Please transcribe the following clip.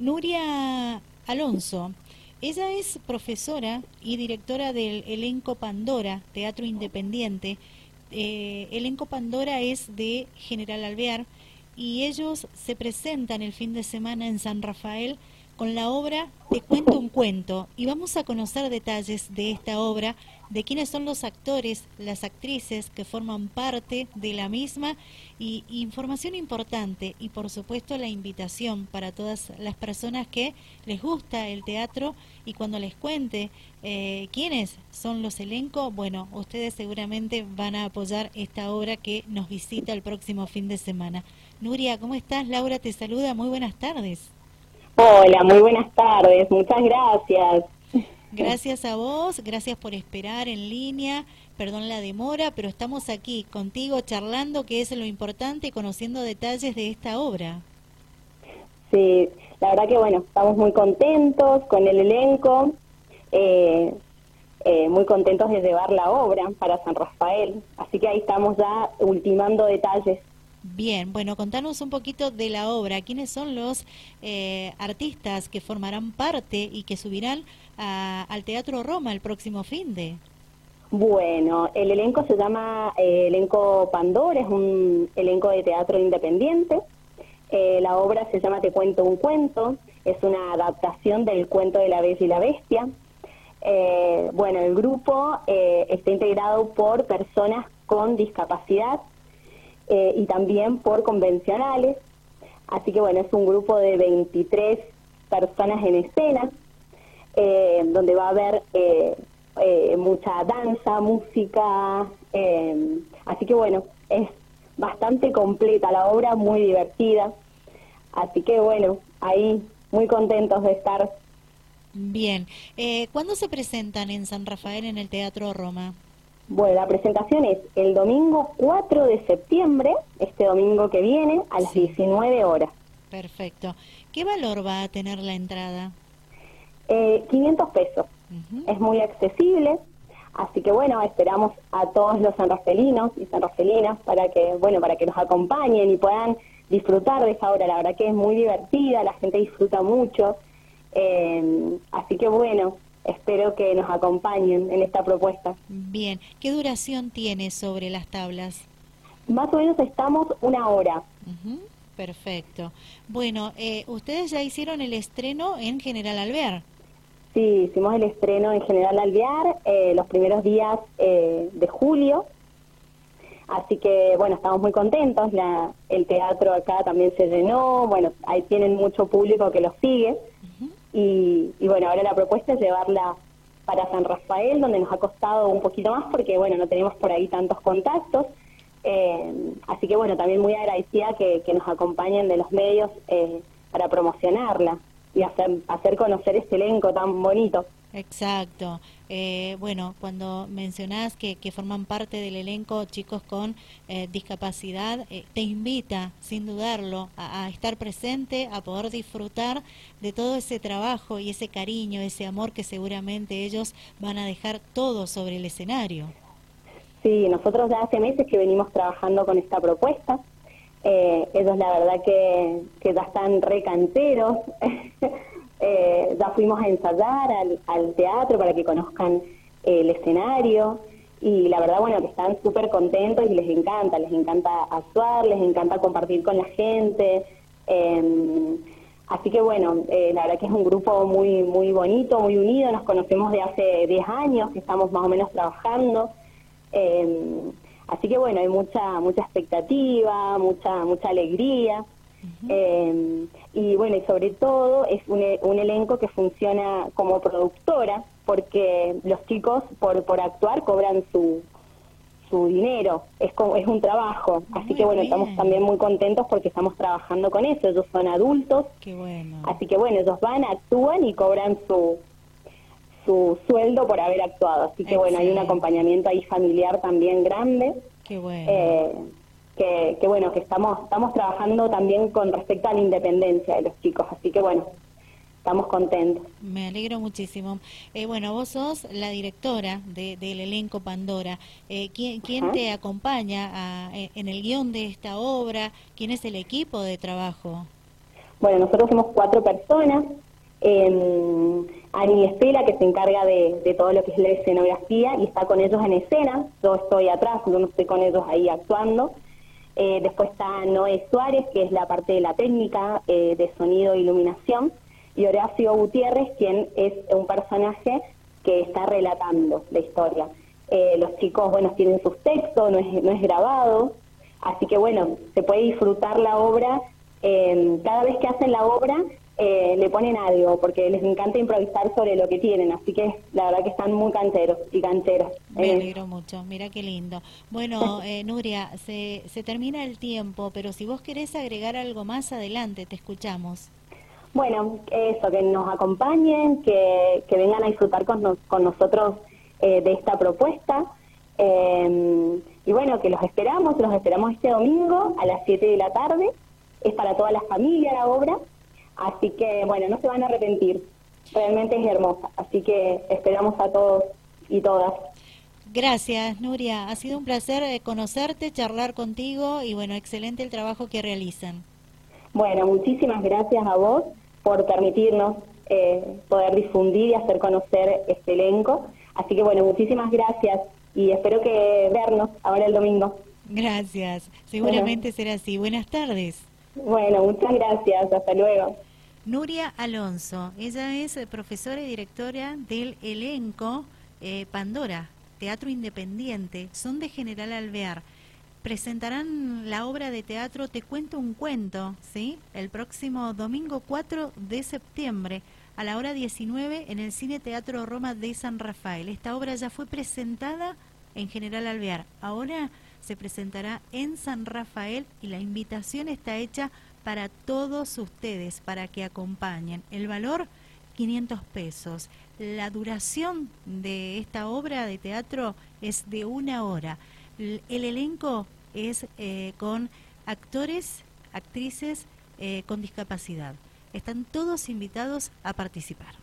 Nuria Alonso. Ella es profesora y directora del elenco Pandora, Teatro Independiente. Eh, elenco Pandora es de General Alvear y ellos se presentan el fin de semana en San Rafael con la obra Te cuento un cuento y vamos a conocer detalles de esta obra, de quiénes son los actores, las actrices que forman parte de la misma y información importante y por supuesto la invitación para todas las personas que les gusta el teatro y cuando les cuente eh, quiénes son los elencos, bueno, ustedes seguramente van a apoyar esta obra que nos visita el próximo fin de semana. Nuria, ¿cómo estás? Laura te saluda, muy buenas tardes. Hola, muy buenas tardes, muchas gracias. Gracias a vos, gracias por esperar en línea, perdón la demora, pero estamos aquí contigo charlando, que es lo importante, y conociendo detalles de esta obra. Sí, la verdad que bueno, estamos muy contentos con el elenco, eh, eh, muy contentos de llevar la obra para San Rafael, así que ahí estamos ya ultimando detalles. Bien, bueno, contanos un poquito de la obra. ¿Quiénes son los eh, artistas que formarán parte y que subirán al Teatro Roma el próximo fin de? Bueno, el elenco se llama eh, Elenco Pandora, es un elenco de teatro independiente. Eh, la obra se llama Te cuento un cuento, es una adaptación del cuento de la Bella y la Bestia. bueno, el grupo está integrado por personas con discapacidad eh, y también por convencionales. Así que bueno, es un grupo de 23 personas en escena, eh, donde va a haber eh, mucha danza, música. así que bueno, es bastante completa la obra, muy divertida. Así que bueno, ahí muy contentos de estar. Bien, ¿cuándo se presentan en San Rafael en el Teatro Roma? Bueno, la presentación es el domingo 4 de septiembre, este domingo que viene, a las 19 horas. Perfecto. ¿Qué valor va a tener la entrada? Eh, 500 pesos. Es muy accesible, así que bueno, esperamos a todos los sanrafelinos y sanrafelinas para que, bueno, para que nos acompañen y puedan disfrutar de esa obra. La verdad que es muy divertida, la gente disfruta mucho. Eh, así que bueno, espero que nos acompañen en esta propuesta. Bien, ¿qué duración tiene sobre las tablas? Más o menos estamos una hora. Perfecto. Bueno, eh, ustedes ya hicieron el estreno en General Alvear. Sí, hicimos el estreno en General Alvear eh, los primeros días eh, de julio. Así que, bueno, estamos muy contentos. La, el teatro acá también se llenó. Bueno, ahí tienen mucho público que los sigue. Y, bueno, ahora la propuesta es llevarla para San Rafael, donde nos ha costado un poquito más porque, bueno, no tenemos por ahí tantos contactos. Eh, así que, bueno, también muy agradecida que, nos acompañen de los medios eh, para promocionarla y hacer, hacer conocer este elenco tan bonito. Exacto. Eh, bueno, cuando mencionás que, forman parte del elenco chicos con eh, discapacidad, eh, te invita, sin dudarlo, a, estar presente, a poder disfrutar de todo ese trabajo y ese cariño, ese amor que seguramente ellos van a dejar todo sobre el escenario. Sí, nosotros ya hace meses que venimos trabajando con esta propuesta. Ellos la verdad que, que ya están recanteros. Eh, ya fuimos a ensayar al, teatro para que conozcan el escenario y la verdad, bueno, que están súper contentos y les encanta, les encanta actuar, les encanta compartir con la gente. Em, así que bueno, eh, la verdad que es un grupo muy, muy bonito, muy unido, nos conocemos de hace 10 años que estamos más o menos trabajando. Em, así que bueno, hay mucha, mucha expectativa, mucha, mucha alegría. Eh, y bueno, y sobre todo es un, un, elenco que funciona como productora, porque los chicos por, por actuar cobran su, su dinero, es, como, es un trabajo. Así que bueno, estamos también muy contentos porque estamos trabajando con eso. Ellos son adultos, así que bueno, ellos van, actúan y cobran su, su sueldo por haber actuado. Así que bueno, hay un acompañamiento ahí familiar también grande. Qué bueno. Eh, que, bueno, que estamos, estamos trabajando también con respecto a la independencia de los chicos, así que bueno, estamos contentos. Me alegro muchísimo. Eh, bueno, vos sos la directora del elenco Pandora. Eh, ¿Quién, quién te acompaña eh, en el guion de esta obra? ¿Quién es el equipo de trabajo? Bueno, nosotros somos cuatro personas. Eh, Ani Estela, que se encarga de, todo lo que es la escenografía y está con ellos en escena. Yo estoy atrás, yo no estoy con ellos ahí actuando. Eh, después está Noé Suárez, que es la parte de la técnica eh, de sonido e iluminación. Y Horacio Gutiérrez, quien es un personaje que está relatando la historia. Eh, los chicos, bueno, tienen sus textos, no es, no es grabado. Así que, bueno, se puede disfrutar la obra. cada vez que hacen la obra, eh, le ponen algo, porque les encanta improvisar sobre lo que tienen, así que la verdad que están muy canteros y canteros. Me alegro mucho, mira qué lindo. Bueno, eh, Nuria, se, se termina el tiempo, pero si vos querés agregar algo más adelante, te escuchamos. Bueno, eso, que nos acompañen, que, que vengan a disfrutar con, con nosotros eh, de esta propuesta. y bueno, que los esperamos, los esperamos este domingo a las 7 de la tarde. Es para toda la familia la obra. Así que, bueno, no se van a arrepentir. Realmente es hermosa. Así que esperamos a todos y todas. Gracias, Nuria. Ha sido un placer eh, conocerte, charlar contigo y, bueno, excelente el trabajo que realizan. Bueno, muchísimas gracias a vos por permitirnos eh, poder difundir y hacer conocer este elenco. Así que, bueno, muchísimas gracias y espero que vernos ahora el domingo. Gracias. Seguramente será así. Buenas tardes. Bueno, muchas gracias. Hasta luego. Nuria Alonso, ella es profesora y directora del elenco eh, Pandora, Teatro Independiente, son de General Alvear. Presentarán la obra de teatro Te cuento un cuento, ¿sí? El próximo domingo 4 de septiembre a la hora 19 en el Cine Teatro Roma de San Rafael. Esta obra ya fue presentada en General Alvear. Ahora se presentará en San Rafael y la invitación está hecha para todos ustedes, para que acompañen. El valor, 500 pesos. La duración de esta obra de teatro es de una hora. El, elenco es eh, con actores, actrices eh, con discapacidad. Están todos invitados a participar.